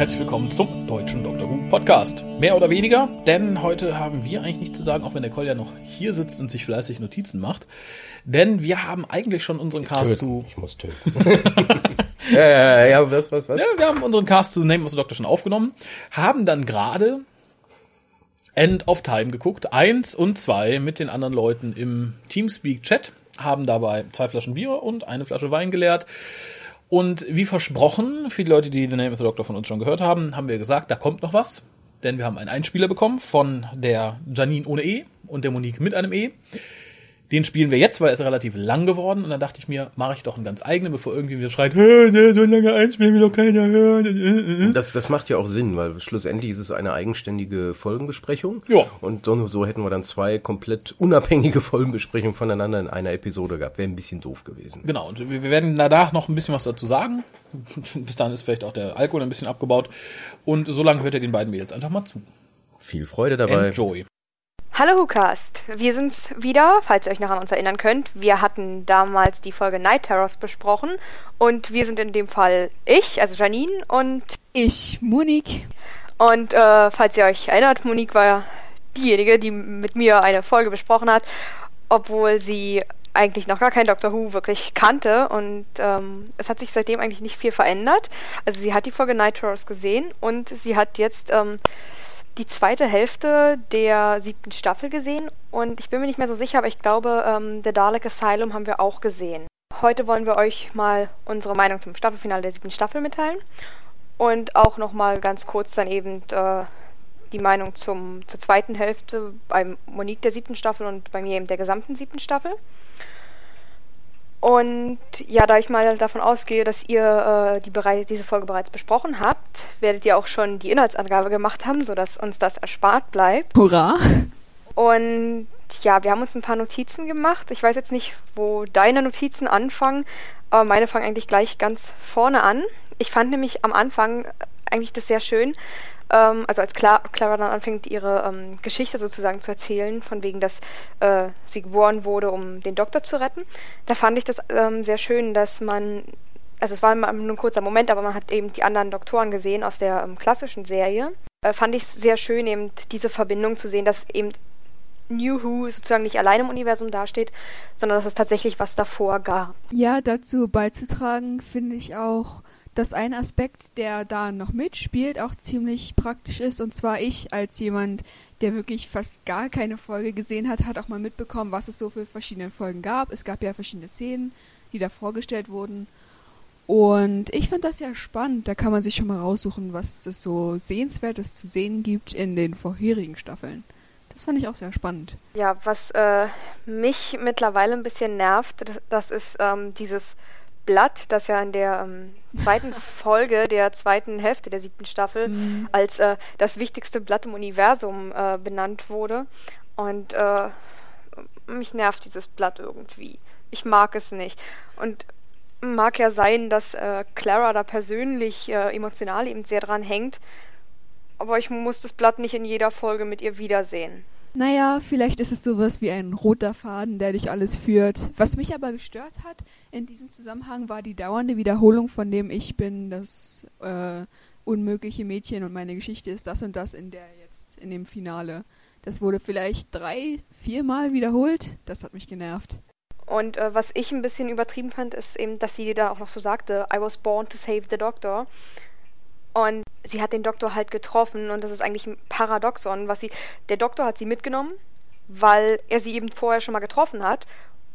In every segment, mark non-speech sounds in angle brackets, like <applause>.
Herzlich willkommen zum deutschen Dr. Who Podcast. Mehr oder weniger, denn heute haben wir eigentlich nichts zu sagen, auch wenn der Kolja noch hier sitzt und sich fleißig Notizen macht. Denn wir haben eigentlich schon unseren Cast Töten. zu. Ich muss töten. <laughs> ja, ja, ja, was, was, was? Ja, wir haben unseren Cast zu Name of the Doctor schon aufgenommen, haben dann gerade End of Time geguckt, eins und zwei mit den anderen Leuten im Teamspeak-Chat, haben dabei zwei Flaschen Bier und eine Flasche Wein geleert. Und wie versprochen, für die Leute, die The Name of the Doctor von uns schon gehört haben, haben wir gesagt, da kommt noch was. Denn wir haben einen Einspieler bekommen von der Janine ohne E und der Monique mit einem E. Den spielen wir jetzt, weil er ist relativ lang geworden. Und dann dachte ich mir, mache ich doch einen ganz eigenen, bevor irgendwie wieder schreit, "Hä, ne, so lange einspielen will doch keiner hören. Das, das macht ja auch Sinn, weil schlussendlich ist es eine eigenständige Folgenbesprechung. Ja. Und so, so hätten wir dann zwei komplett unabhängige Folgenbesprechungen voneinander in einer Episode gehabt. Wäre ein bisschen doof gewesen. Genau, und wir wir werden danach noch ein bisschen was dazu sagen. <laughs> Bis dahin ist vielleicht auch der Alkohol ein bisschen abgebaut. Und so lange hört ihr den beiden Mädels einfach mal zu. Viel Freude dabei. Enjoy. Hallo WhoCast, wir sind's wieder, falls ihr euch noch an uns erinnern könnt. Wir hatten damals die Folge Night Terrors besprochen und wir sind in dem Fall ich, also Janine und Ich, Monique. und äh, falls ihr euch erinnert, Monique war ja diejenige, die mit mir eine Folge besprochen hat, obwohl sie eigentlich noch gar kein Doctor Who wirklich kannte und ähm, es hat sich seitdem eigentlich nicht viel verändert. Also sie hat die Folge Night Terrors gesehen und sie hat jetzt ähm, die zweite Hälfte der siebten Staffel gesehen und ich bin mir nicht mehr so sicher, aber ich glaube, ähm, The Dalek Asylum haben wir auch gesehen. Heute wollen wir euch mal unsere Meinung zum Staffelfinale der siebten Staffel mitteilen und auch nochmal ganz kurz dann eben äh, die Meinung zum, zur zweiten Hälfte bei Monique der siebten Staffel und bei mir eben der gesamten siebten Staffel. Und ja, da ich mal davon ausgehe, dass ihr äh, die berei diese Folge bereits besprochen habt, werdet ihr auch schon die Inhaltsangabe gemacht haben, sodass uns das erspart bleibt. Hurra. Und ja, wir haben uns ein paar Notizen gemacht. Ich weiß jetzt nicht, wo deine Notizen anfangen, aber meine fangen eigentlich gleich ganz vorne an. Ich fand nämlich am Anfang eigentlich das sehr schön, ähm, also als Clara, Clara dann anfängt, ihre ähm, Geschichte sozusagen zu erzählen, von wegen, dass äh, sie geboren wurde, um den Doktor zu retten. Da fand ich das ähm, sehr schön, dass man, also es war nur ein kurzer Moment, aber man hat eben die anderen Doktoren gesehen aus der ähm, klassischen Serie. Äh, fand ich sehr schön, eben diese Verbindung zu sehen, dass eben New Who sozusagen nicht allein im Universum dasteht, sondern dass es tatsächlich was davor gab. Ja, dazu beizutragen finde ich auch, dass ein Aspekt, der da noch mitspielt, auch ziemlich praktisch ist. Und zwar ich als jemand, der wirklich fast gar keine Folge gesehen hat, hat auch mal mitbekommen, was es so für verschiedene Folgen gab. Es gab ja verschiedene Szenen, die da vorgestellt wurden. Und ich fand das sehr spannend. Da kann man sich schon mal raussuchen, was es so Sehenswertes zu sehen gibt in den vorherigen Staffeln. Das fand ich auch sehr spannend. Ja, was äh, mich mittlerweile ein bisschen nervt, das, das ist ähm, dieses Blatt, das ja in der ähm, zweiten Folge der zweiten Hälfte der siebten Staffel Mhm. als äh, das wichtigste Blatt im Universum äh, benannt wurde. Und äh, mich nervt dieses Blatt irgendwie. Ich mag es nicht. Und mag ja sein, dass äh, Clara da persönlich äh, emotional eben sehr dran hängt. Aber ich muss das Blatt nicht in jeder Folge mit ihr wiedersehen. Naja, vielleicht ist es sowas wie ein roter Faden, der dich alles führt. Was mich aber gestört hat in diesem Zusammenhang war die dauernde Wiederholung von dem Ich bin das äh, unmögliche Mädchen und meine Geschichte ist das und das in der jetzt in dem Finale. Das wurde vielleicht drei, viermal wiederholt. Das hat mich genervt. Und äh, was ich ein bisschen übertrieben fand, ist eben, dass sie da auch noch so sagte, I was born to save the doctor. Und sie hat den Doktor halt getroffen und das ist eigentlich ein Paradoxon, was sie, der Doktor hat sie mitgenommen, weil er sie eben vorher schon mal getroffen hat.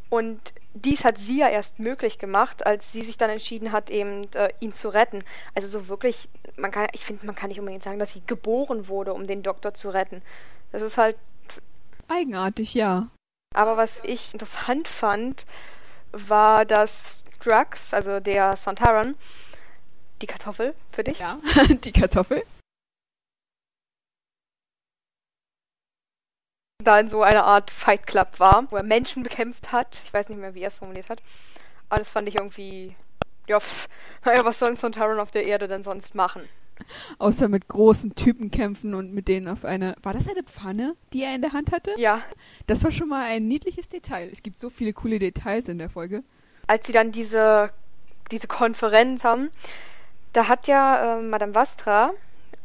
Und dies hat sie ja erst möglich gemacht, als sie sich dann entschieden hat, eben äh, ihn zu retten. Also so wirklich, man kann, ich finde, man kann nicht unbedingt sagen, dass sie geboren wurde, um den Doktor zu retten. Das ist halt Eigenartig, ja. aber was ich interessant fand, war, dass Drax, also der Santaran, die Kartoffel für dich, Ja, <laughs> die Kartoffel. da in so einer Art Fight Club war, wo er Menschen bekämpft hat. Ich weiß nicht mehr, wie er es formuliert hat. Aber das fand ich irgendwie, ja, pff, <laughs> was soll ein Santaran auf der Erde denn sonst machen? Außer mit großen Typen kämpfen und mit denen auf eine. War das eine Pfanne, die er in der Hand hatte? Ja, Das war schon mal ein niedliches Detail. Es gibt so viele coole Details in der Folge. als sie dann diese, diese Konferenz haben, Da hat ja äh, Madame Vastra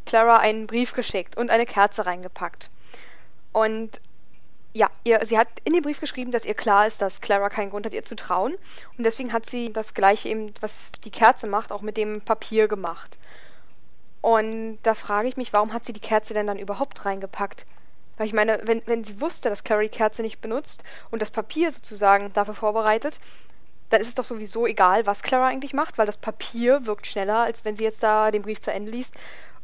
Clara einen Brief geschickt und eine Kerze reingepackt. Und ja, ihr, sie hat in den Brief geschrieben, dass ihr klar ist, dass Clara keinen Grund hat, ihr zu trauen. Und deswegen hat sie das gleiche eben, was die Kerze macht, auch mit dem Papier gemacht. Und da frage ich mich, warum hat sie die Kerze denn dann überhaupt reingepackt? Weil ich meine, wenn, wenn sie wusste, dass Clara die Kerze nicht benutzt und das Papier sozusagen dafür vorbereitet, dann ist es doch sowieso egal, was Clara eigentlich macht, weil das Papier wirkt schneller, als wenn sie jetzt da den Brief zu Ende liest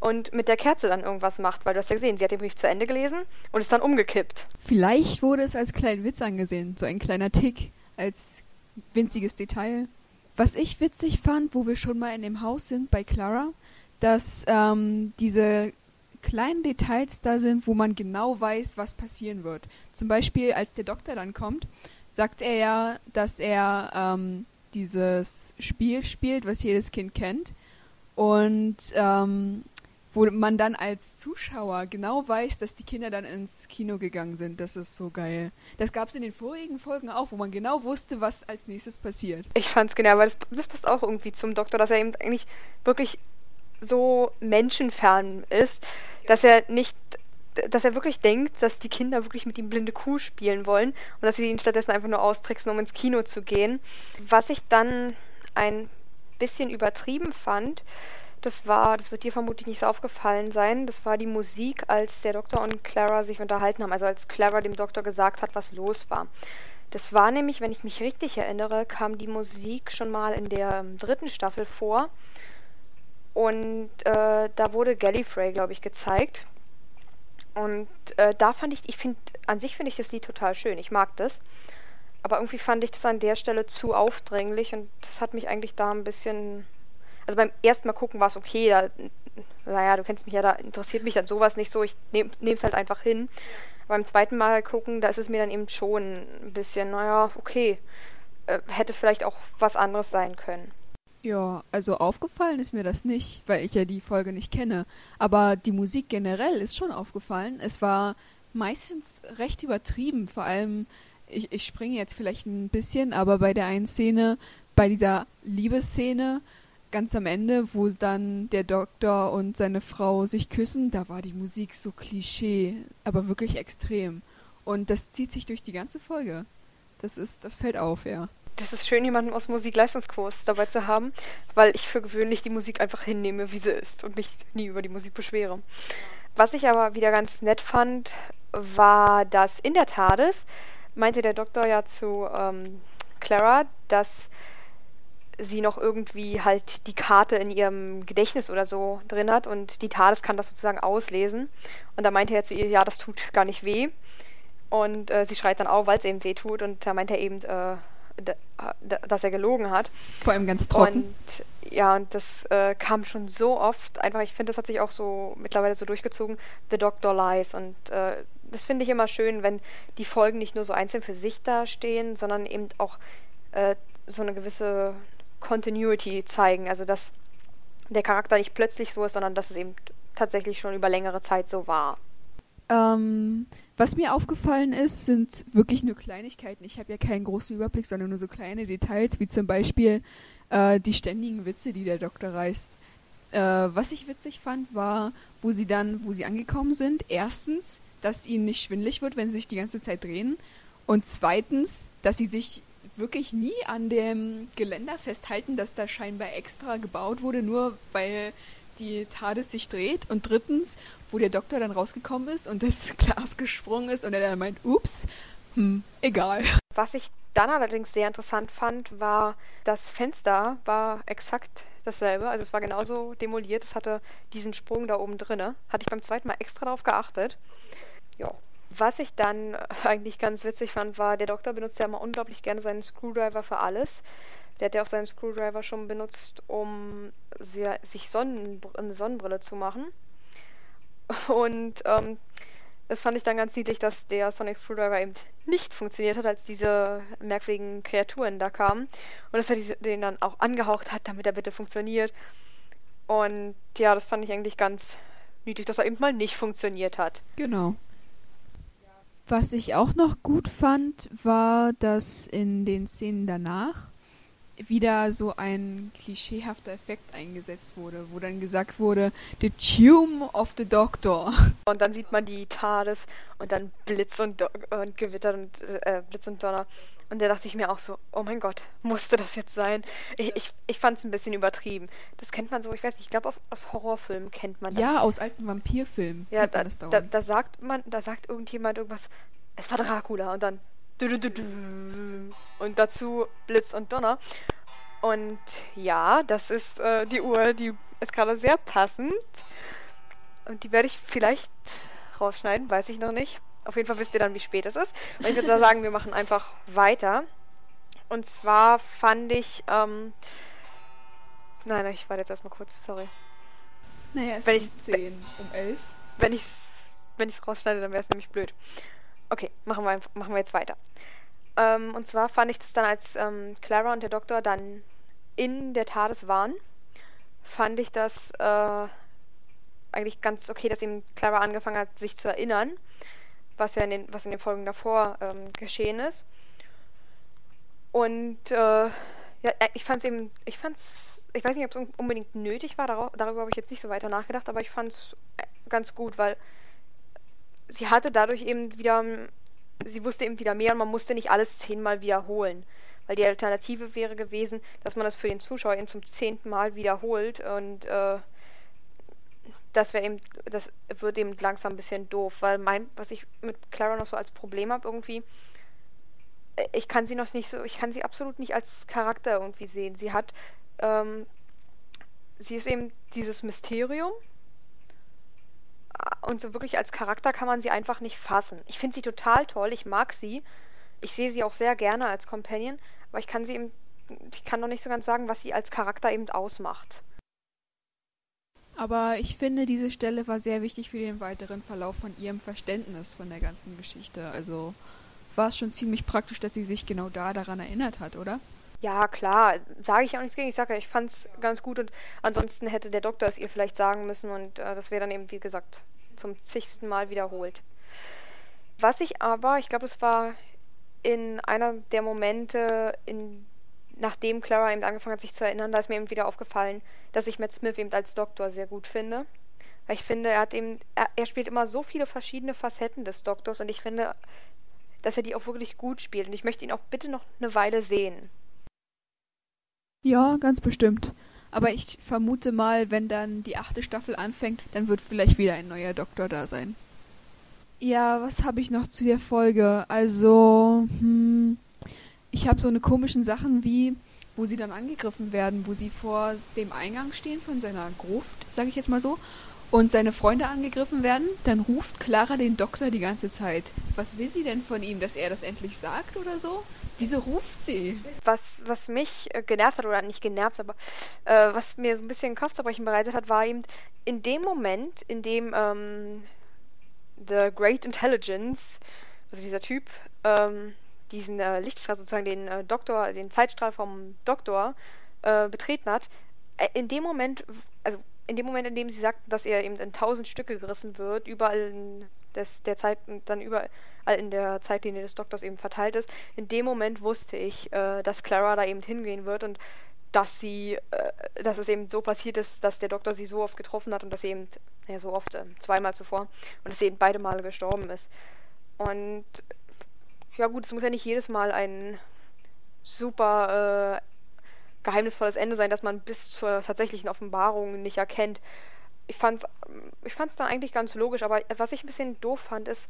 und mit der Kerze dann irgendwas macht, weil du hast ja gesehen, sie hat den Brief zu Ende gelesen und ist dann umgekippt. Vielleicht wurde es als kleinen Witz angesehen, so ein kleiner Tick, als winziges Detail. Was ich witzig fand, wo wir schon mal in dem Haus sind bei Clara, dass ähm, diese kleinen Details da sind, wo man genau weiß, was passieren wird. Zum Beispiel, als der Doktor dann kommt, sagt er ja, dass er ähm, dieses Spiel spielt, was jedes Kind kennt. Und ähm, wo man dann als Zuschauer genau weiß, dass die Kinder dann ins Kino gegangen sind. Das ist so geil. Das gab es in den vorigen Folgen auch, wo man genau wusste, was als nächstes passiert. Ich fand's genau, weil das, das passt auch irgendwie zum Doktor, dass er eben eigentlich wirklich so menschenfern ist, dass er nicht dass er wirklich denkt, dass die Kinder wirklich mit ihm blinde Kuh spielen wollen und dass sie ihn stattdessen einfach nur austricksen, um ins Kino zu gehen. Was ich dann ein bisschen übertrieben fand, das war, das wird dir vermutlich nicht so aufgefallen sein, das war die Musik, als der Doktor und Clara sich unterhalten haben, also als Clara dem Doktor gesagt hat, was los war. Das war nämlich, wenn ich mich richtig erinnere, kam die Musik schon mal in der ähm, dritten Staffel vor. Und äh, da wurde Gallifrey, glaube ich, gezeigt. Und äh, da fand ich, ich finde, an sich finde ich das Lied total schön. Ich mag das. Aber irgendwie fand ich das an der Stelle zu aufdringlich und das hat mich eigentlich da ein bisschen. Also beim ersten Mal gucken war es okay. Da, naja, du kennst mich ja, da interessiert mich dann sowas nicht so. Ich nehme es halt einfach hin. Beim zweiten Mal gucken, da ist es mir dann eben schon ein bisschen, naja, okay. Äh, hätte vielleicht auch was anderes sein können. Ja, also aufgefallen ist mir das nicht, weil ich ja die Folge nicht kenne. Aber die Musik generell ist schon aufgefallen. Es war meistens recht übertrieben, vor allem, ich, ich springe jetzt vielleicht ein bisschen, aber bei der einen Szene, bei dieser Liebesszene, ganz am Ende, wo dann der Doktor und seine Frau sich küssen, da war die Musik so Klischee, aber wirklich extrem. Und das zieht sich durch die ganze Folge. Das ist, das fällt auf, ja das ist schön, jemanden aus Musikleistungskurs dabei zu haben, weil ich für gewöhnlich die Musik einfach hinnehme, wie sie ist und mich nie über die Musik beschwere. Was ich aber wieder ganz nett fand, war, dass in der TARDIS meinte der Doktor ja zu ähm, Clara, dass sie noch irgendwie halt die Karte in ihrem Gedächtnis oder so drin hat und die TARDIS kann das sozusagen auslesen. Und da meinte er zu ihr, ja, das tut gar nicht weh. Und äh, sie schreit dann auf, weil es eben weh tut. Und da meinte er eben, äh, dass er gelogen hat. Vor allem ganz trocken. Und ja, und das äh, kam schon so oft. Einfach, ich finde, das hat sich auch so mittlerweile so durchgezogen. The Doctor Lies. Und äh, das finde ich immer schön, wenn die Folgen nicht nur so einzeln für sich dastehen, sondern eben auch äh, so eine gewisse Continuity zeigen. Also, dass der Charakter nicht plötzlich so ist, sondern dass es eben tatsächlich schon über längere Zeit so war. Ähm, was mir aufgefallen ist, sind wirklich nur Kleinigkeiten. Ich habe ja keinen großen Überblick, sondern nur so kleine Details, wie zum Beispiel äh, die ständigen Witze, die der Doktor reißt. Äh, was ich witzig fand, war, wo sie dann, wo sie angekommen sind, erstens, dass ihnen nicht schwindlig wird, wenn sie sich die ganze Zeit drehen. Und zweitens, dass sie sich wirklich nie an dem Geländer festhalten, das da scheinbar extra gebaut wurde, nur weil die TARDIS sich dreht und drittens, wo der Doktor dann rausgekommen ist und das <laughs> Glas gesprungen ist und er dann meint, ups, hm, egal. Was ich dann allerdings sehr interessant fand, war, das Fenster war exakt dasselbe. Also es war genauso demoliert. Es hatte diesen Sprung da oben drinne. Hatte ich beim zweiten Mal extra darauf geachtet. Ja. Was ich dann <laughs> eigentlich ganz witzig fand, war, der Doktor benutzt ja immer unglaublich gerne seinen Screwdriver für alles. Der hat ja auch seinen Screwdriver schon benutzt, um sehr, sich Sonnen, eine Sonnenbrille zu machen. Und ähm, das fand ich dann ganz niedlich, dass der Sonic Screwdriver eben nicht funktioniert hat, als diese merkwürdigen Kreaturen da kamen. Und dass er den dann auch angehaucht hat, damit er bitte funktioniert. Und ja, das fand ich eigentlich ganz niedlich, dass er eben mal nicht funktioniert hat. Genau. Was ich auch noch gut fand, war, dass in den Szenen danach wieder so ein klischeehafter Effekt eingesetzt wurde, wo dann gesagt wurde, The Tomb of the Doctor. <laughs> Und dann sieht man die TARDIS und dann Blitz und, Do und Gewitter und äh, Blitz und Donner. Und da dachte ich mir auch so, oh mein Gott, musste das jetzt sein? Ich, ich, ich fand es ein bisschen übertrieben. Das kennt man so, ich weiß nicht, ich glaube aus Horrorfilmen kennt man das. Ja, aus alten Vampirfilmen. Ja, da, da, da, sagt man, da sagt irgendjemand irgendwas, es war Dracula und dann und dazu Blitz und Donner. Und ja, das ist äh, die Uhr, die ist gerade sehr passend. Und die werde ich vielleicht rausschneiden, weiß ich noch nicht. Auf jeden Fall wisst ihr dann, wie spät es ist. Und ich würde sagen, wir machen einfach weiter. Und zwar fand ich, ähm, nein, ich warte jetzt erstmal kurz, sorry. Naja, es wenn ist 10 um 11. Wenn ich es wenn rausschneide, dann wäre es nämlich blöd. Okay, machen wir, machen wir jetzt weiter. Ähm, und zwar fand ich das dann, als ähm, Clara und der Doktor dann in der TARDIS waren, fand ich das äh, eigentlich ganz okay, dass eben Clara angefangen hat, sich zu erinnern, was ja in den, was in den Folgen davor ähm, geschehen ist. Und äh, ja, äh, ich fand es eben, ich fand's, ich weiß nicht, ob es unbedingt nötig war, darüber, darüber habe ich jetzt nicht so weiter nachgedacht, aber ich fand es äh, ganz gut, weil sie hatte dadurch eben wieder, sie wusste eben wieder mehr und man musste nicht alles zehnmal wiederholen. Weil die Alternative wäre gewesen, dass man das für den Zuschauer eben zum zehnten Mal wiederholt und äh, das wäre eben, das wird eben langsam ein bisschen doof, weil mein, was ich mit Clara noch so als Problem habe irgendwie, äh, ich kann sie noch nicht so, ich kann sie absolut nicht als Charakter irgendwie sehen. Sie hat, ähm, sie ist eben dieses Mysterium, und so wirklich als Charakter kann man sie einfach nicht fassen. Ich finde sie total toll, ich mag sie. Ich sehe sie auch sehr gerne als Companion, aber ich kann sie eben, ich kann noch nicht so ganz sagen, was sie als Charakter eben ausmacht. Aber ich finde, diese Stelle war sehr wichtig für den weiteren Verlauf von ihrem Verständnis von der ganzen Geschichte. Also war es schon ziemlich praktisch, dass sie sich genau da daran erinnert hat, oder? Ja, klar, sage ich auch nichts gegen. Ich sage ja, ich fand es ganz gut und ansonsten hätte der Doktor es ihr vielleicht sagen müssen und äh, das wäre dann eben, wie gesagt, zum zigsten Mal wiederholt. Was ich aber, ich glaube, es war in einer der Momente, in, nachdem Clara eben angefangen hat, sich zu erinnern, da ist mir eben wieder aufgefallen, dass ich Matt Smith eben als Doktor sehr gut finde. Weil ich finde, er hat eben, er, er spielt immer so viele verschiedene Facetten des Doktors und ich finde, dass er die auch wirklich gut spielt. Und ich möchte ihn auch bitte noch eine Weile sehen. Ja, ganz bestimmt. Aber ich vermute mal, wenn dann die achte Staffel anfängt, dann wird vielleicht wieder ein neuer Doktor da sein. Ja, was habe ich noch zu der Folge? Also, hm, ich habe so eine komischen Sachen wie, wo sie dann angegriffen werden, wo sie vor dem Eingang stehen von seiner Gruft, sage ich jetzt mal so, und seine Freunde angegriffen werden, dann ruft Clara den Doktor die ganze Zeit. Was will sie denn von ihm, dass er das endlich sagt oder so? Wieso ruft sie? Was, was mich äh, genervt hat, oder nicht genervt, aber äh, was mir so ein bisschen Kopfzerbrechen bereitet hat, war eben in dem Moment, in dem ähm, The Great Intelligence, also dieser Typ, ähm, diesen äh, Lichtstrahl sozusagen, den äh, Doktor, den Zeitstrahl vom Doktor äh, betreten hat, äh, in dem Moment, also in dem Moment, in dem sie sagt, dass er eben in tausend Stücke gerissen wird, überall in des, der Zeit, dann überall in der Zeitlinie des Doktors eben verteilt ist, in dem Moment wusste ich, äh, dass Clara da eben hingehen wird und dass sie, äh, dass es eben so passiert ist, dass der Doktor sie so oft getroffen hat und dass sie eben, ja so oft, äh, zweimal zuvor, und dass sie eben beide Male gestorben ist. Und ja gut, es muss ja nicht jedes Mal ein super äh, geheimnisvolles Ende sein, dass man bis zur tatsächlichen Offenbarung nicht erkennt. Ich fand's, ich fand's dann eigentlich ganz logisch, aber was ich ein bisschen doof fand, ist,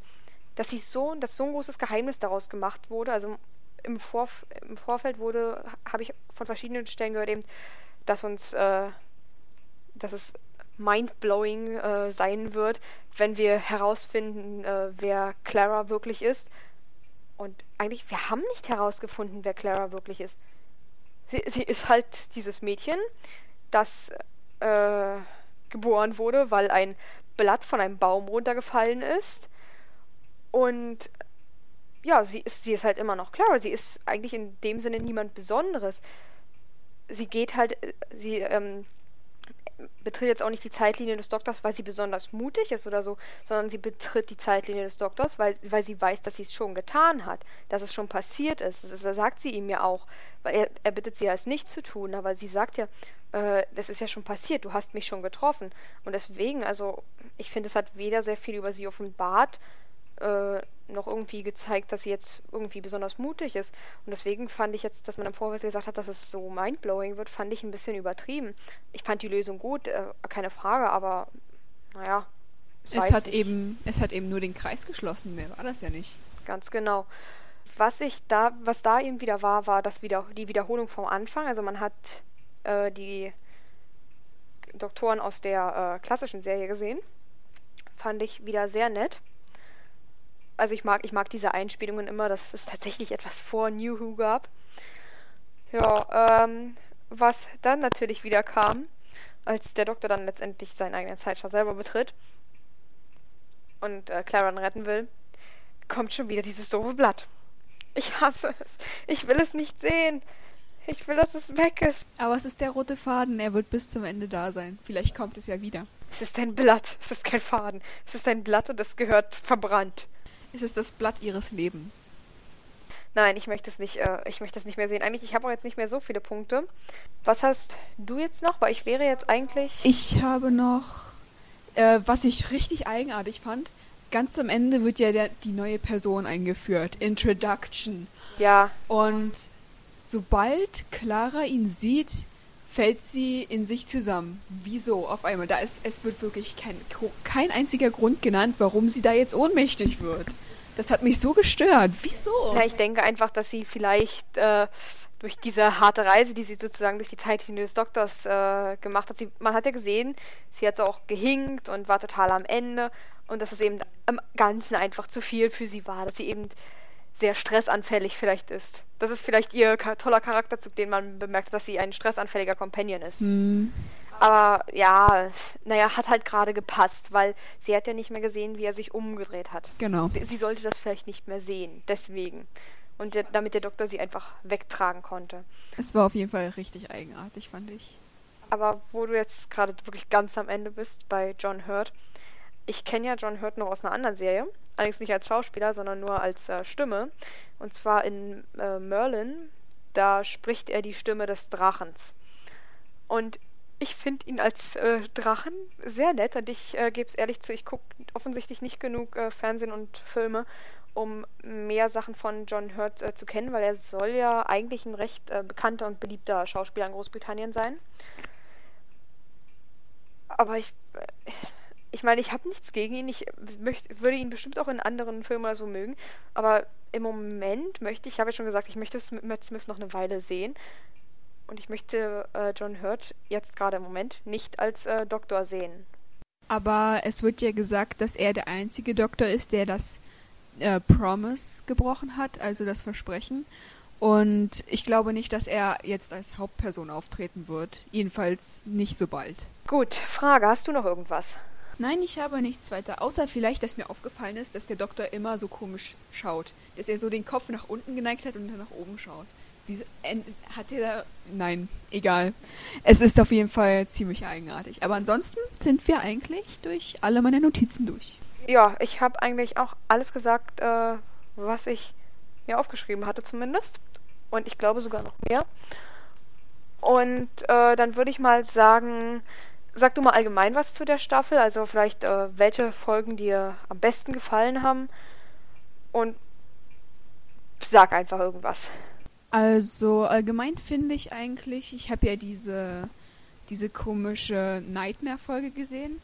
dass sie so, dass so ein großes Geheimnis daraus gemacht wurde. Also im, Vorf im Vorfeld wurde, habe ich von verschiedenen Stellen gehört eben, dass uns, äh, dass es mindblowing äh, sein wird, wenn wir herausfinden, äh, wer Clara wirklich ist. Und eigentlich, wir haben nicht herausgefunden, wer Clara wirklich ist sie, sie ist halt dieses Mädchen, das äh, geboren wurde, weil ein Blatt von einem Baum runtergefallen ist. Und ja, sie ist, sie ist halt immer noch Clara. Sie ist eigentlich in dem Sinne niemand Besonderes. Sie geht halt, sie ähm, betritt jetzt auch nicht die Zeitlinie des Doktors, weil sie besonders mutig ist oder so, sondern sie betritt die Zeitlinie des Doktors, weil, weil sie weiß, dass sie es schon getan hat, dass es schon passiert ist. Das, das sagt sie ihm ja auch, er, er bittet sie ja es nicht zu tun, aber sie sagt ja, äh, das ist ja schon passiert, du hast mich schon getroffen. Und deswegen, also ich finde, es hat weder sehr viel über sie offenbart, äh, noch irgendwie gezeigt, dass sie jetzt irgendwie besonders mutig ist. Und deswegen fand ich jetzt, dass man im Vorfeld gesagt hat, dass es so mindblowing wird, fand ich ein bisschen übertrieben. Ich fand die Lösung gut, äh, keine Frage, aber naja. Es hat nicht. eben, es hat eben nur den Kreis geschlossen, mehr war das ja nicht. Ganz genau. Was ich da, was da eben wieder war, war das wieder die Wiederholung vom Anfang. Also man hat äh, die Doktoren aus der äh, klassischen Serie gesehen. Fand ich wieder sehr nett also ich mag, ich mag diese Einspielungen immer, dass es tatsächlich etwas vor New Who gab. Ja, ähm, was dann natürlich wieder kam, als der Doktor dann letztendlich seinen eigenen Zeitschau selber betritt und äh, Clara dann retten will, kommt schon wieder dieses doofe Blatt. Ich hasse es. Ich will es nicht sehen. Ich will, dass es weg ist. Aber es ist der rote Faden. Er wird bis zum Ende da sein. Vielleicht kommt es ja wieder. Es ist ein Blatt. Es ist kein Faden. Es ist ein Blatt und es gehört verbrannt. Es ist das Blatt ihres Lebens. Nein, ich möchte es nicht, äh, ich möchte es nicht mehr sehen. Eigentlich, ich habe auch jetzt nicht mehr so viele Punkte. Was hast du jetzt noch? Weil ich wäre jetzt eigentlich. Ich habe noch, äh, was ich richtig eigenartig fand. Ganz am Ende wird ja der, die neue Person eingeführt. Introduction. Ja. Und sobald Clara ihn sieht, fällt sie in sich zusammen. Wieso auf einmal? Da ist, es wird wirklich kein, kein einziger Grund genannt, warum sie da jetzt ohnmächtig wird. Das hat mich so gestört. Wieso? Ja, ich denke einfach, dass sie vielleicht äh, durch diese harte Reise, die sie sozusagen durch die Zeitlinie des Doktors äh, gemacht hat, sie, man hat ja gesehen, sie hat so auch gehinkt und war total am Ende und dass es eben im Ganzen einfach zu viel für sie war, dass sie eben sehr stressanfällig vielleicht ist. Das ist vielleicht ihr toller Charakterzug, den man bemerkt, dass sie ein stressanfälliger Companion ist. Mhm. Aber ja, naja, hat halt gerade gepasst, weil sie hat ja nicht mehr gesehen, wie er sich umgedreht hat. Genau. Sie sollte das vielleicht nicht mehr sehen, deswegen. Und der, damit der Doktor sie einfach wegtragen konnte. Es war auf jeden Fall richtig eigenartig, fand ich. Aber wo du jetzt gerade wirklich ganz am Ende bist bei John Hurt, ich kenne ja John Hurt noch aus einer anderen Serie, allerdings nicht als Schauspieler, sondern nur als äh, Stimme. Und zwar in äh, Merlin, da spricht er die Stimme des Drachens. Und ich finde ihn als äh, Drachen sehr nett und ich äh, gebe es ehrlich zu, ich gucke offensichtlich nicht genug äh, Fernsehen und Filme, um mehr Sachen von John Hurt äh, zu kennen, weil er soll ja eigentlich ein recht bekannter und beliebter Schauspieler in Großbritannien sein. Aber ich, ich meine, ich habe nichts gegen ihn. Ich möcht, würde ihn bestimmt auch in anderen Filmen oder so mögen. Aber im Moment möchte ich, ich habe ja schon gesagt, ich möchte Matt Smith noch eine Weile sehen. Und ich möchte äh, John Hurt jetzt gerade im Moment nicht als äh, Doktor sehen. Aber es wird ja gesagt, dass er der einzige Doktor ist, der das äh, Promise gebrochen hat, also das Versprechen. Und ich glaube nicht, dass er jetzt als Hauptperson auftreten wird. Jedenfalls nicht so bald. Gut, Frage, hast du noch irgendwas? Nein, ich habe nichts weiter. Außer vielleicht, dass mir aufgefallen ist, dass der Doktor immer so komisch schaut. Dass er so den Kopf nach unten geneigt hat und dann nach oben schaut. Wieso, hat er da. Nein, egal. Es ist auf jeden Fall ziemlich eigenartig. Aber ansonsten sind wir eigentlich durch alle meine Notizen durch. Ja, ich habe eigentlich auch alles gesagt, äh, was ich mir aufgeschrieben hatte, zumindest. Und ich glaube sogar noch mehr. Und äh, dann würde ich mal sagen, sag du mal allgemein was zu der Staffel, also vielleicht äh, welche Folgen dir am besten gefallen haben und sag einfach irgendwas. Also allgemein finde ich eigentlich, ich habe ja diese diese komische Nightmare-Folge gesehen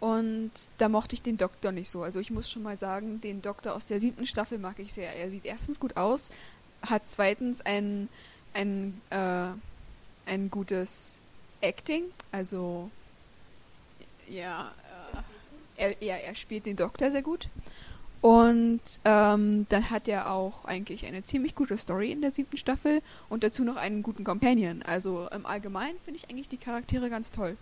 und da mochte ich den Doktor nicht so. Also ich muss schon mal sagen, den Doktor aus der siebten Staffel mag ich sehr. Er sieht erstens gut aus, hat zweitens ein ein äh, ein gutes Acting, also ja, äh, er, er, er spielt den Doktor sehr gut. Und ähm, dann hat er auch eigentlich eine ziemlich gute Story in der siebten Staffel und dazu noch einen guten Companion. Also im Allgemeinen finde ich eigentlich die Charaktere ganz toll.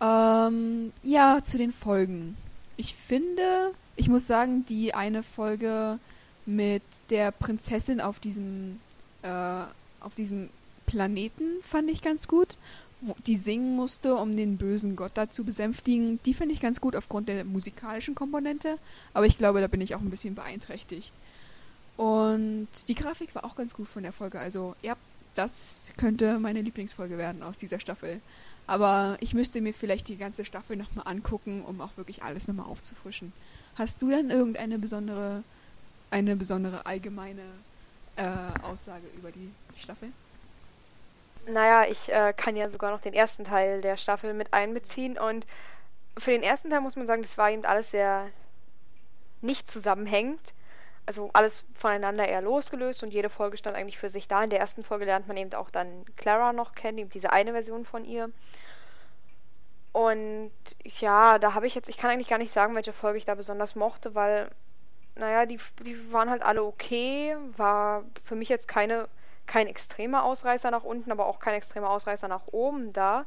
Ähm, ja, zu den Folgen. Ich finde, ich muss sagen, die eine Folge mit der Prinzessin auf diesem, äh, auf diesem Planeten fand ich ganz gut die singen musste, um den bösen Gott da zu besänftigen, die finde ich ganz gut aufgrund der musikalischen Komponente. Aber ich glaube, da bin ich auch ein bisschen beeinträchtigt. Und die Grafik war auch ganz gut von der Folge. Also, ja, das könnte meine Lieblingsfolge werden aus dieser Staffel. Aber ich müsste mir vielleicht die ganze Staffel nochmal angucken, um auch wirklich alles nochmal aufzufrischen. Hast du denn irgendeine besondere, eine besondere allgemeine äh, Aussage über die Staffel? Naja, ich äh, kann ja sogar noch den ersten Teil der Staffel mit einbeziehen und für den ersten Teil muss man sagen, das war eben alles sehr nicht zusammenhängend. Also alles voneinander eher losgelöst und jede Folge stand eigentlich für sich da. In der ersten Folge lernt man eben auch dann Clara noch kennen, eben diese eine Version von ihr. Und ja, da habe ich jetzt, ich kann eigentlich gar nicht sagen, welche Folge ich da besonders mochte, weil, naja, die, die waren halt alle okay. War für mich jetzt keine, kein extremer Ausreißer nach unten, aber auch kein extremer Ausreißer nach oben da.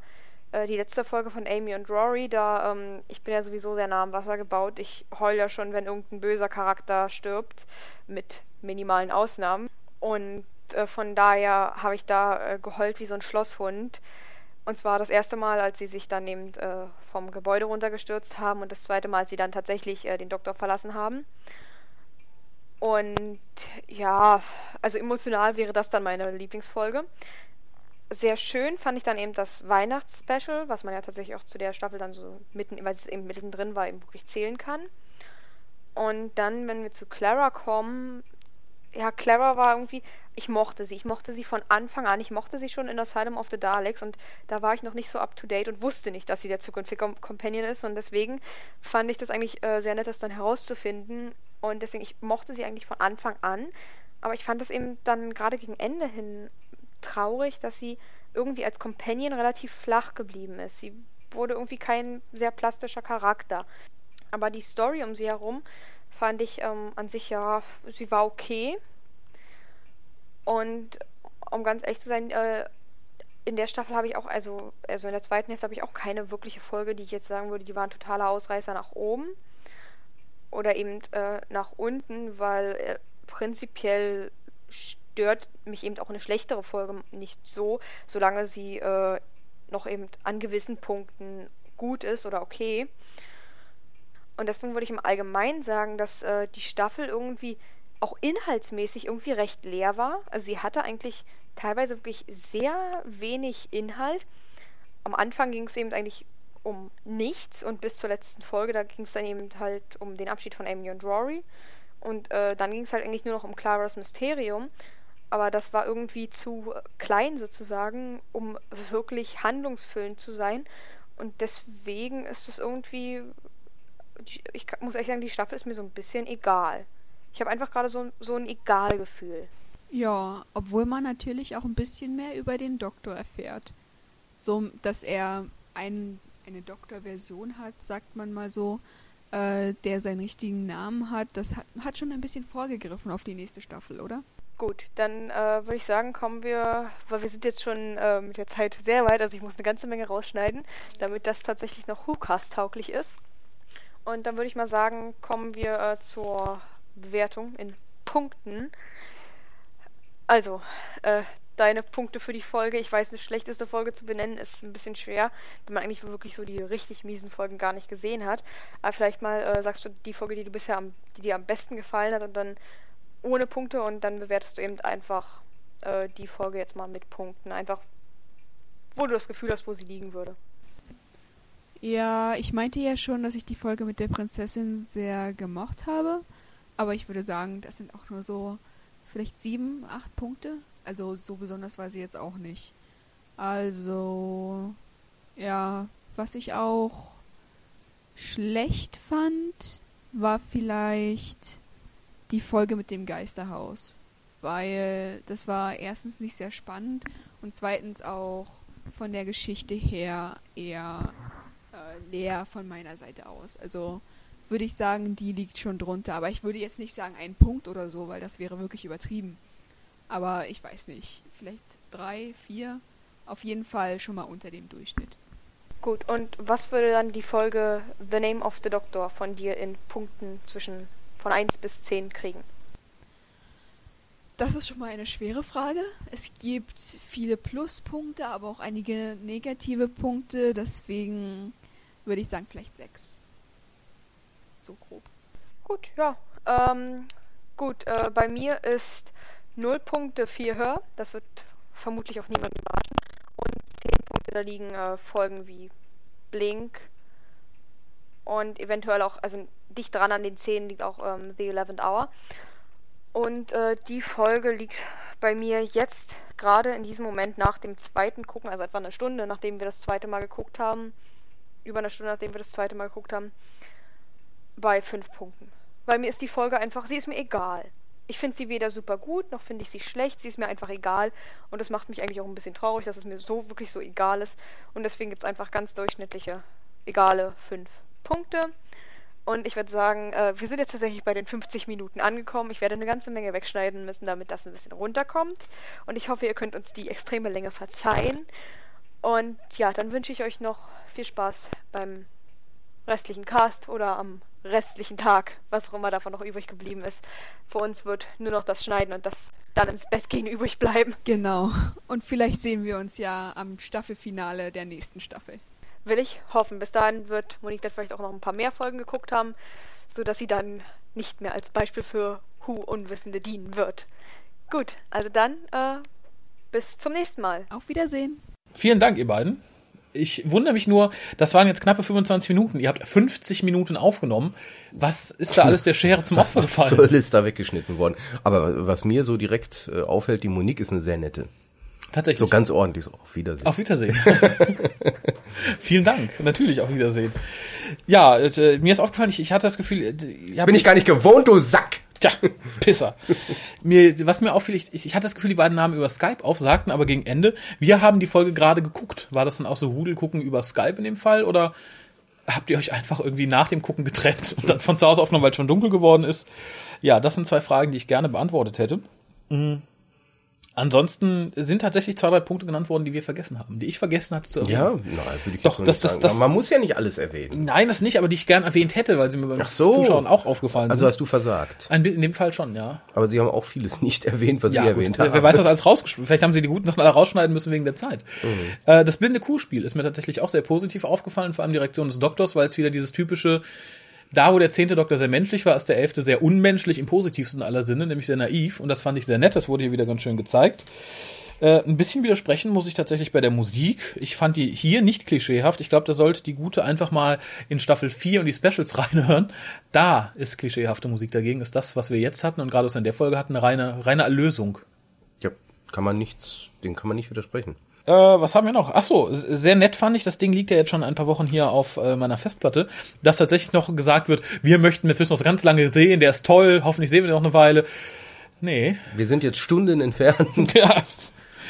Äh, die letzte Folge von Amy und Rory, da, ähm, ich bin ja sowieso sehr nah am Wasser gebaut. Ich heul ja schon, wenn irgendein böser Charakter stirbt, mit minimalen Ausnahmen. Und äh, von daher habe ich da äh, geheult wie so ein Schlosshund. Und zwar das erste Mal, als sie sich dann eben äh, vom Gebäude runtergestürzt haben und das zweite Mal, als sie dann tatsächlich äh, den Doktor verlassen haben. Und ja, also emotional wäre das dann meine Lieblingsfolge sehr schön fand ich dann eben das Weihnachtsspecial, was man ja tatsächlich auch zu der Staffel dann so mitten, weil es eben mittendrin war, eben wirklich zählen kann. Und dann, wenn wir zu Clara kommen, ja, Clara war irgendwie, ich mochte sie. Ich mochte sie von Anfang an. Ich mochte sie schon in Asylum of the Daleks und da war ich noch nicht so up to date und wusste nicht, dass sie der zukünftige Companion ist und deswegen fand ich das eigentlich äh, sehr nett, das dann herauszufinden und deswegen, ich mochte sie eigentlich von Anfang an, aber ich fand es eben dann gerade gegen Ende hin traurig, dass sie irgendwie als Companion relativ flach geblieben ist. Sie wurde irgendwie kein sehr plastischer Charakter. Aber die Story um sie herum fand ich ähm, an sich ja, sie war okay. Und um ganz ehrlich zu sein, äh, in der Staffel habe ich auch, also, also in der zweiten Hälfte habe ich auch keine wirkliche Folge, die ich jetzt sagen würde, die war ein totaler Ausreißer nach oben. Oder eben äh, nach unten, weil äh, prinzipiell stört mich eben auch eine schlechtere Folge nicht so, solange sie äh, noch eben an gewissen Punkten gut ist oder okay. Und deswegen würde ich im Allgemeinen sagen, dass äh, die Staffel irgendwie auch inhaltsmäßig irgendwie recht leer war. Also sie hatte eigentlich teilweise wirklich sehr wenig Inhalt. Am Anfang ging es eben eigentlich um nichts und bis zur letzten Folge, da ging es dann eben halt um den Abschied von Amy und Rory. Und äh, dann ging es halt eigentlich nur noch um Claras Mysterium aber das war irgendwie zu klein sozusagen, um wirklich handlungsfüllend zu sein. Und deswegen ist es irgendwie, ich muss ehrlich sagen, die Staffel ist mir so ein bisschen egal. Ich habe einfach gerade so, so ein Egalgefühl. Ja, obwohl man natürlich auch ein bisschen mehr über den Doktor erfährt. So, dass er ein, eine Doktorversion hat, sagt man mal so, äh, der seinen richtigen Namen hat. Das hat, hat schon ein bisschen vorgegriffen auf die nächste Staffel, oder? Gut, dann äh, würde ich sagen, kommen wir, weil wir sind jetzt schon äh, mit der Zeit sehr weit, also ich muss eine ganze Menge rausschneiden, damit das tatsächlich noch WhoCast-tauglich ist. Und dann würde ich mal sagen, kommen wir äh, zur Bewertung in Punkten. Also, äh, deine Punkte für die Folge. Ich weiß, eine schlechteste Folge zu benennen ist ein bisschen schwer, wenn man eigentlich wirklich so die richtig miesen Folgen gar nicht gesehen hat. Aber vielleicht mal äh, sagst du die Folge, die du bisher am, die dir am besten gefallen hat und dann ohne Punkte und dann bewertest du eben einfach äh, die Folge jetzt mal mit Punkten. Einfach, wo du das Gefühl hast, wo sie liegen würde. Ja, ich meinte ja schon, dass ich die Folge mit der Prinzessin sehr gemocht habe. Aber ich würde sagen, das sind auch nur so vielleicht sieben, acht Punkte. Also so besonders war sie jetzt auch nicht. Also, ja, was ich auch schlecht fand, war vielleicht die Folge mit dem Geisterhaus. Weil das war erstens nicht sehr spannend und zweitens auch von der Geschichte her eher äh, leer von meiner Seite aus. Also würde ich sagen, die liegt schon drunter. Aber ich würde jetzt nicht sagen einen Punkt oder so, weil das wäre wirklich übertrieben. Aber ich weiß nicht, vielleicht drei, vier, auf jeden Fall schon mal unter dem Durchschnitt. Gut, und was würde dann die Folge The Name of the Doctor von dir in Punkten zwischen von 1 bis 10 kriegen? Das ist schon mal eine schwere Frage. Es gibt viele Pluspunkte, aber auch einige negative Punkte. Deswegen würde ich sagen, vielleicht 6. So grob. Gut, ja. Ähm, gut, äh, bei mir ist 0 Punkte 4 Hör. Das wird vermutlich auch niemand überraschen. Und zehn Punkte, da liegen äh, Folgen wie Blink und eventuell auch, also dicht dran an den zehn liegt auch ähm, The Eleventh Hour. Und äh, die Folge liegt bei mir jetzt gerade in diesem Moment nach dem zweiten Gucken, also etwa eine Stunde, nachdem wir das zweite Mal geguckt haben, über eine Stunde, nachdem wir das zweite Mal geguckt haben, bei fünf Punkten. Weil mir ist die Folge einfach, sie ist mir egal. Ich finde sie weder super gut, noch finde ich sie schlecht. Sie ist mir einfach egal. Und das macht mich eigentlich auch ein bisschen traurig, dass es mir so wirklich so egal ist. Und deswegen gibt es einfach ganz durchschnittliche, egale fünf Punkte. Und ich würde sagen, äh, wir sind jetzt tatsächlich bei den 50 Minuten angekommen. Ich werde eine ganze Menge wegschneiden müssen, damit das ein bisschen runterkommt. Und ich hoffe, ihr könnt uns die extreme Länge verzeihen. Und ja, dann wünsche ich euch noch viel Spaß beim restlichen Cast oder am restlichen Tag, was auch immer davon noch übrig geblieben ist. Für uns wird nur noch das Schneiden und das dann ins Bett gehen <laughs> übrig bleiben. Genau. Und vielleicht sehen wir uns ja am Staffelfinale der nächsten Staffel. Will ich hoffen. Bis dahin wird Monique dann vielleicht auch noch ein paar mehr Folgen geguckt haben, sodass sie dann nicht mehr als Beispiel für Who-Unwissende dienen wird. Gut, also dann äh, bis zum nächsten Mal. Auf Wiedersehen. Vielen Dank, ihr beiden. Ich wundere mich nur, das waren jetzt knappe 25 Minuten. Ihr habt 50 Minuten aufgenommen. Was ist da alles der Schere zum Opfer <laughs> Was gefallen? soll ist da weggeschnitten worden? Aber was mir so direkt äh, auffällt, die Monique ist eine sehr nette. Tatsächlich. So ganz ordentlich. So, auf Wiedersehen. Auf Wiedersehen. <laughs> Vielen Dank. Natürlich auf Wiedersehen. Ja, äh, mir ist aufgefallen, ich, ich hatte das Gefühl, äh, ich hab- Bin ich gar nicht gewohnt, du Sack! Tja, Pisser. mir, was mir auffiel, ich, ich hatte das Gefühl, die beiden nahmen über Skype auf, sagten aber gegen Ende, wir haben die Folge gerade geguckt. War das dann auch so Rudelgucken über Skype in dem Fall oder habt ihr euch einfach irgendwie nach dem Gucken getrennt und dann von zu Hause aufgenommen, weil es schon dunkel geworden ist? Ja, das sind zwei Fragen, die ich gerne beantwortet hätte. Mhm. Ansonsten sind tatsächlich zwei, drei Punkte genannt worden, die wir vergessen haben, die ich vergessen hatte zu erwähnen. Ja, nein, würde ich Doch, so das- nicht das- sagen. das- man muss ja nicht alles erwähnen. Nein, das nicht, aber die ich gern erwähnt hätte, weil sie mir beim so. Zuschauen auch aufgefallen Also sind. hast du versagt. Ein, in dem Fall schon, ja. Aber sie haben auch vieles nicht erwähnt, was Ja, sie gut, erwähnt haben. wer weiß, was alles rausgeschnitten Vielleicht haben sie die guten Sachen alle rausschneiden müssen wegen der Zeit. Äh, das blinde Kuhspiel ist mir tatsächlich auch sehr positiv aufgefallen, vor allem die Reaktion des Doktors, weil es wieder dieses typische, da wo der zehnte Doktor sehr menschlich war, ist der elfte sehr unmenschlich im positivsten aller Sinne, nämlich sehr naiv. Und das fand ich sehr nett, das wurde hier wieder ganz schön gezeigt. Äh, ein bisschen widersprechen muss ich tatsächlich bei der Musik. Ich fand die hier nicht klischeehaft. Ich glaube, da sollte die Gute einfach mal in Staffel 4 und die Specials <laughs> reinhören. Da ist klischeehafte Musik dagegen, ist das, was wir jetzt hatten und gerade was in der Folge hatten, eine reine, reine Erlösung. Ja, kann man nichts, dem kann man nicht widersprechen. Äh, was haben wir noch? Ach so, sehr nett fand ich, das Ding liegt ja jetzt schon ein paar Wochen hier auf äh, meiner Festplatte, dass tatsächlich noch gesagt wird, wir möchten noch ganz lange sehen, der ist toll, hoffentlich sehen wir den noch eine Weile. Nee. Wir sind jetzt Stunden entfernt <laughs> Ja,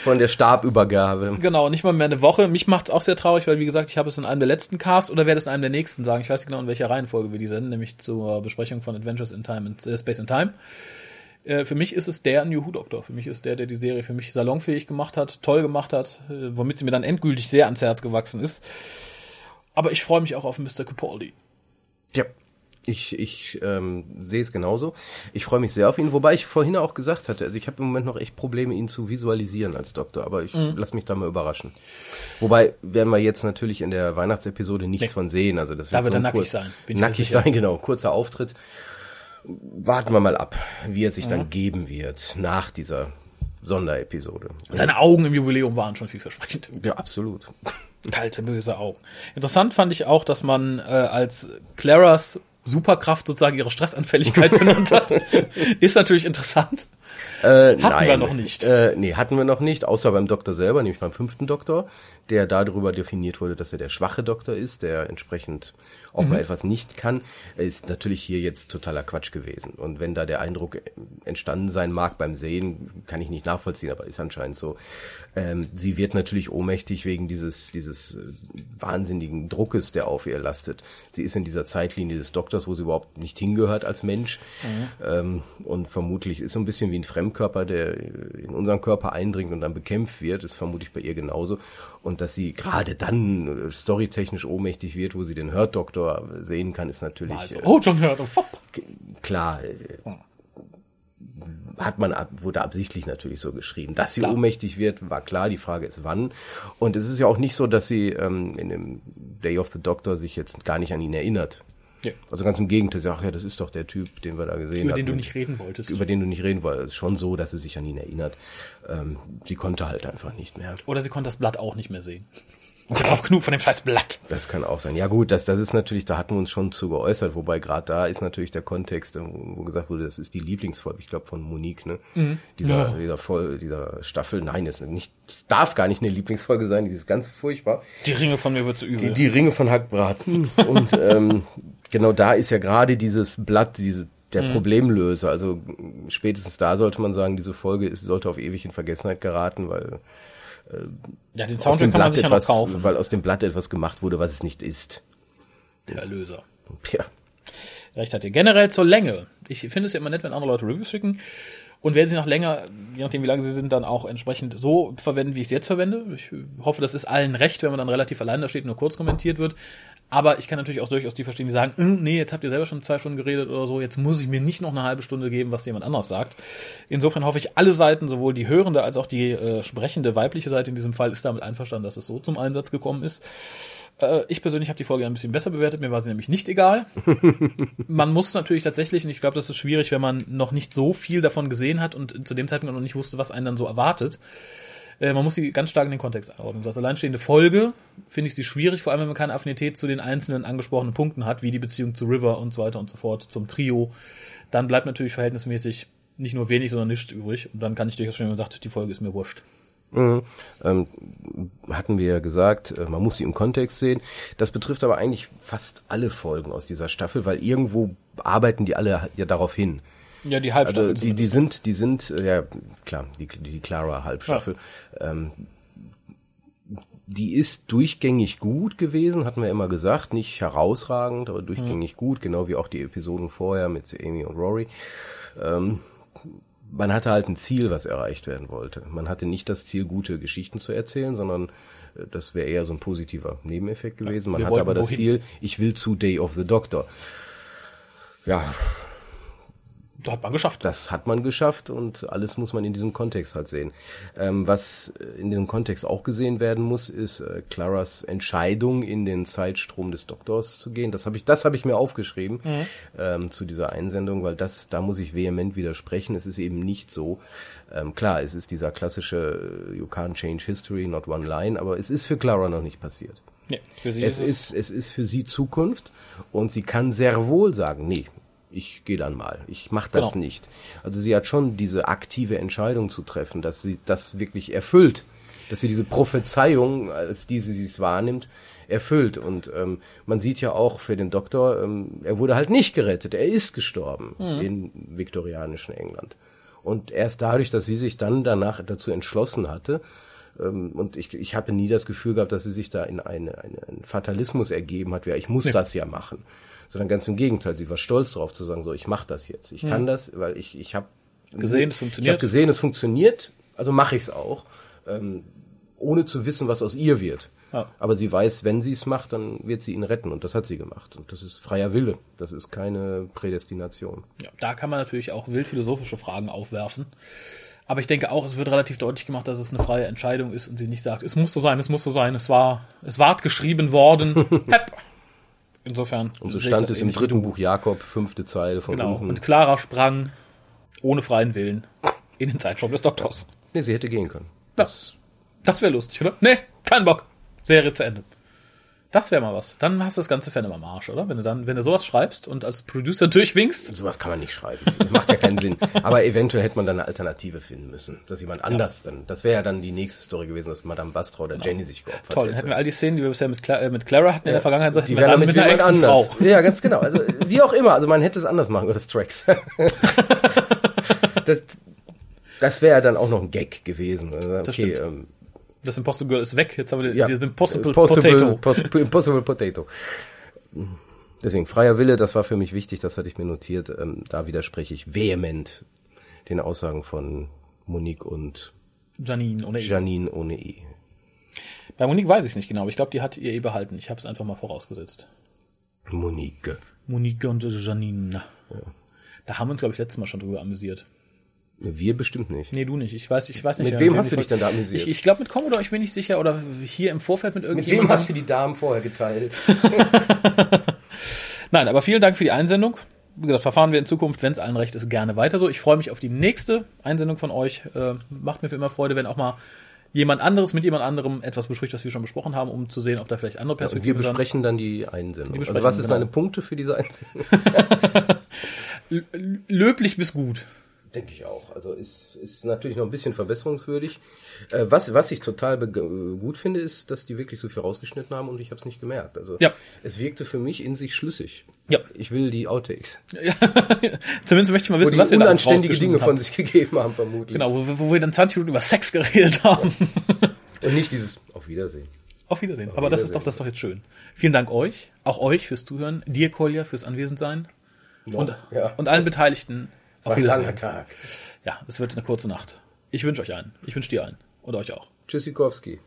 von der Stabübergabe. genau, nicht mal mehr eine Woche. Mich macht's auch sehr traurig, weil wie gesagt, ich habe es in einem der letzten Cast oder werde es in einem der nächsten sagen. Ich weiß nicht genau, in welcher Reihenfolge wir die senden, nämlich zur Besprechung von Adventures in Time and, äh, Space and Time. Äh, für mich ist es der New Who Doctor. Für mich ist der, der die Serie für mich salonfähig gemacht hat, toll gemacht hat, äh, womit sie mir dann endgültig sehr ans Herz gewachsen ist. Aber ich freue mich auch auf Mr. Capaldi. Ja. Ich, ich ähm, sehe es genauso. Ich freue mich sehr auf ihn, wobei ich vorhin auch gesagt hatte, also ich habe im Moment noch echt Probleme, ihn zu visualisieren als Doktor, aber ich Mhm. lass mich da mal überraschen. Wobei werden wir jetzt natürlich in der Weihnachtsepisode nichts Nee. von sehen. Also das Da wird wird so er nackig sein, bin Nackig sein, genau. Kurzer Auftritt. Warten wir mal ab, wie er sich Mhm. dann geben wird nach dieser Sonderepisode. Seine Augen im Jubiläum waren schon vielversprechend. Ja, absolut. Kalte, böse Augen. Interessant fand ich auch, dass man äh, als Claras Superkraft sozusagen ihre Stressanfälligkeit <laughs> benannt hat. Ist natürlich interessant. Äh, Hatten wir noch nicht. Äh, nee, hatten wir noch nicht, außer beim Doktor selber, nämlich beim fünften Doktor, der darüber definiert wurde, dass er der schwache Doktor ist, der entsprechend auch Mhm. mal etwas nicht kann, ist natürlich hier jetzt totaler Quatsch gewesen. Und wenn da der Eindruck entstanden sein mag beim Sehen, kann ich nicht nachvollziehen, aber ist anscheinend so. Ähm, sie wird natürlich ohnmächtig wegen dieses, dieses äh, wahnsinnigen Druckes, der auf ihr lastet. Sie ist in dieser Zeitlinie des Doktors, wo sie überhaupt nicht hingehört als Mensch. Ähm, und vermutlich ist so ein bisschen wie ein Fremdkörper, der in unseren Körper eindringt und dann bekämpft wird, ist vermutlich bei ihr genauso. Und dass sie gerade dann äh, storytechnisch ohnmächtig wird, wo sie den Hört-Doktor sehen kann, ist natürlich Also, äh, oh, John Hurt, oh, klar. Äh, hat man wurde absichtlich natürlich so geschrieben. Dass sie Klar. ohnmächtig wird, war klar. Die Frage ist wann. Und es ist ja auch nicht so, dass sie ähm, in dem Day of the Doctor sich jetzt gar nicht an ihn erinnert. Ja. Also ganz im Gegenteil, sie sagt, ja, das ist doch der Typ, den wir da gesehen Über hatten. den du nicht reden wolltest. Über den du nicht reden wolltest. Es ist schon so, dass sie sich an ihn erinnert. Ähm, sie konnte halt einfach nicht mehr. Oder sie konnte das Blatt auch nicht mehr sehen. Ich auch genug von dem scheiß Blatt. Das kann auch sein. Ja gut, das, das ist natürlich, da hatten wir uns schon zu geäußert, wobei gerade da ist natürlich der Kontext, äh, wo gesagt wurde, das ist die Lieblingsfolge, ich glaube von Monique, ne? Dieser, Ja. dieser, Voll, dieser Staffel, nein, nicht, es darf gar nicht eine Lieblingsfolge sein, die ist ganz furchtbar. Die Ringe von mir wird zu Die, übel. die Ringe von Hackbraten. Und ähm, <laughs> genau da ist ja gerade dieses Blatt, diese, der Problemlöser. Also spätestens da sollte man sagen, diese Folge ist, sollte auf ewig in Vergessenheit geraten, weil ja, den aus dem kann man Blatt sich ja etwas, kaufen. weil aus dem Blatt etwas gemacht wurde, was es nicht ist. Der Erlöser. Ja. Recht hat ihr. Generell zur Länge. Ich finde es ja immer nett, wenn andere Leute Reviews schicken. Und werden sie noch länger, je nachdem wie lange sie sind, dann auch entsprechend so verwenden, wie ich es jetzt verwende. Ich hoffe, das ist allen recht, wenn man dann relativ allein da steht und nur kurz kommentiert wird. Aber ich kann natürlich auch durchaus die verstehen, die sagen, "Äh, nee, jetzt habt ihr selber schon zwei Stunden geredet oder so, jetzt muss ich mir nicht noch eine halbe Stunde geben, was jemand anderes sagt. Insofern hoffe ich, alle Seiten, sowohl die hörende als auch die äh, sprechende weibliche Seite in diesem Fall, ist damit einverstanden, dass es so zum Einsatz gekommen ist. Äh, ich persönlich habe die Folge ein bisschen besser bewertet, mir war sie nämlich nicht egal. <laughs> man muss natürlich tatsächlich, und ich glaube, das ist schwierig, wenn man noch nicht so viel davon gesehen hat und zu dem Zeitpunkt noch nicht wusste, was einen dann so erwartet. Äh, man muss sie ganz stark in den Kontext einordnen. Als alleinstehende Folge finde ich sie schwierig, vor allem wenn man keine Affinität zu den einzelnen angesprochenen Punkten hat, wie die Beziehung zu River und so weiter und so fort, zum Trio. Dann bleibt natürlich verhältnismäßig nicht nur wenig, sondern nichts übrig. Und dann kann ich durchaus schon, wenn man sagt, die Folge ist mir wurscht. Mhm. Ähm, hatten wir ja gesagt, äh, man muss sie im Kontext sehen. Das betrifft aber eigentlich fast alle Folgen aus dieser Staffel, weil irgendwo arbeiten die alle ja darauf hin. Ja, die Halbstaffel. Also die, die sind, die sind, äh, ja klar, die, die Clara Halbstaffel. Ähm, die ist durchgängig gut gewesen, hatten wir immer gesagt, nicht herausragend, aber durchgängig gut, genau wie auch die Episoden vorher mit Amy und Rory. Ähm, man hatte halt ein Ziel, was erreicht werden wollte. Man hatte nicht das Ziel, gute Geschichten zu erzählen, sondern äh, das wäre eher so ein positiver Nebeneffekt gewesen. Man hatte aber das wohin? Ziel, ich will zu Day of the Doctor. Ja, hat man geschafft. das hat man geschafft und alles muss man in diesem Kontext halt sehen. Ähm, was in diesem Kontext auch gesehen werden muss, ist äh, Claras Entscheidung, in den Zeitstrom des Doktors zu gehen. Das habe ich, das habe ich mir aufgeschrieben ähm, zu dieser Einsendung, weil das, da muss ich vehement widersprechen. Es ist eben nicht so. Ähm, klar, es ist dieser klassische äh, You can't change history, not one line, aber es ist für Clara noch nicht passiert. Nee, für sie Es ist, es ist für sie Zukunft und sie kann sehr wohl sagen, nee, ich gehe dann mal, ich mache das Genau. nicht. Also sie hat schon diese aktive Entscheidung zu treffen, dass sie das wirklich erfüllt, dass sie diese Prophezeiung, als die sie es wahrnimmt, erfüllt. Und ähm, man sieht ja auch für den Doktor, ähm, er wurde halt nicht gerettet, er ist gestorben im viktorianischen England. Und erst dadurch, dass sie sich dann danach dazu entschlossen hatte, ähm, und ich, ich habe nie das Gefühl gehabt, dass sie sich da in eine, eine, einen Fatalismus ergeben hat, ja, ich muss das ja machen. Sondern ganz im Gegenteil, sie war stolz darauf zu sagen, so, ich mache das jetzt. Ich kann das, weil ich, ich habe Gesehen, es Ich funktioniert. habe gesehen, es funktioniert, also mache ich es auch, ähm, ohne zu wissen, was aus ihr wird. Ja. Aber sie weiß, wenn sie es macht, dann wird sie ihn retten. Und das hat sie gemacht. Und das ist freier Wille. Das ist keine Prädestination. Ja, da kann man natürlich auch wild philosophische Fragen aufwerfen. Aber ich denke auch, es wird relativ deutlich gemacht, dass es eine freie Entscheidung ist und sie nicht sagt, es muss so sein, es muss so sein, es war, es ward geschrieben worden. <laughs> Hepp. Insofern. Und so stand das es im dritten. Buch Jakob, fünfte Zeile von Genau. unten. Und Clara sprang ohne freien Willen in den Zeitschraub des Doktors. nee, sie hätte gehen können. Ja. Das wäre lustig, oder? Nee, kein Bock. Serie zu Ende. Das wäre mal was. Dann hast du das ganze Fan im Arsch, oder? Wenn du dann, wenn du sowas schreibst und als Producer durchwinkst. Sowas kann man nicht schreiben. Das macht ja keinen Sinn. Aber eventuell hätte man dann eine Alternative finden müssen. Dass jemand anders dann, das wäre ja dann die nächste Story gewesen, dass Madame Bastra oder Jenny sich geopfert Toll, dann hätte. hätten wir all die Szenen, die wir bisher mit, Cla äh, mit Clara hatten in der Vergangenheit, die hätten wir wären dann mit, mit einer Ex-Frau. anders. Ja, ganz genau. Also wie auch immer. Also man hätte es anders machen oder Strikes. <laughs> das das wäre ja dann auch noch ein Gag gewesen. Okay, stimmt. ähm, Das Impossible Girl ist weg. Jetzt haben wir ja, den Impossible äh, possible, Potato. Poss Impossible Potato. Deswegen freier Wille, das war für mich wichtig, das hatte ich mir notiert. Ähm, da widerspreche ich vehement den Aussagen von Monique und Janine ohne E. Janine ohne E. Bei Monique weiß ich es nicht genau, aber ich glaube, die hat ihr E behalten. Ich habe es einfach mal vorausgesetzt. Monique. Monique und Janine. Da haben wir uns, glaube ich, letztes Mal schon drüber amüsiert. Wir bestimmt nicht. Nee, du nicht. Ich weiß, ich weiß nicht. Mit wem hast ich du dich denn da amüsiert? Ich, ich glaube mit Commodore, ich bin nicht sicher. Oder hier im Vorfeld mit Mit irgendjemandem. wem hast du die Damen vorher geteilt? <laughs> Nein, aber vielen Dank für die Einsendung. Wie gesagt, verfahren wir in Zukunft, wenn es allen recht ist, gerne weiter so. Ich freue mich auf die nächste Einsendung von euch. Äh, macht mir für immer Freude, wenn auch mal jemand anderes mit jemand anderem etwas bespricht, was wir schon besprochen haben, um zu sehen, ob da vielleicht andere wir Perspektiven sind. besprechen dann die Einsendung. Die also was ist genau. deine Punkte für diese Einsendung? <laughs> Löblich bis gut. Denke ich auch. Also ist, ist natürlich noch ein bisschen verbesserungswürdig. Äh, was, was ich total bege- gut finde, ist, dass die wirklich so viel rausgeschnitten haben und ich habe es nicht gemerkt. Also Ja. es wirkte für mich in sich schlüssig. Ja. Ich will die Outtakes. <laughs> Zumindest möchte ich mal wissen, was ihr da unanständige Dinge rausgeschnitten von habt. sich <laughs> gegeben haben, vermutlich. Genau, wo, wo wir dann 20 Minuten über Sex geredet haben. <laughs> Und nicht dieses Auf Wiedersehen. Auf Wiedersehen. Aber das ist Wiedersehen. doch, das ist doch jetzt schön. Vielen Dank euch, auch euch fürs Zuhören, dir Kolja fürs Anwesendsein und, ja. und allen Beteiligten. Auf ein Wiedersehen. langer Tag. Ja, es wird eine kurze Nacht. Ich wünsche euch einen. Ich wünsche dir einen. Und euch auch. Tschüssikowski.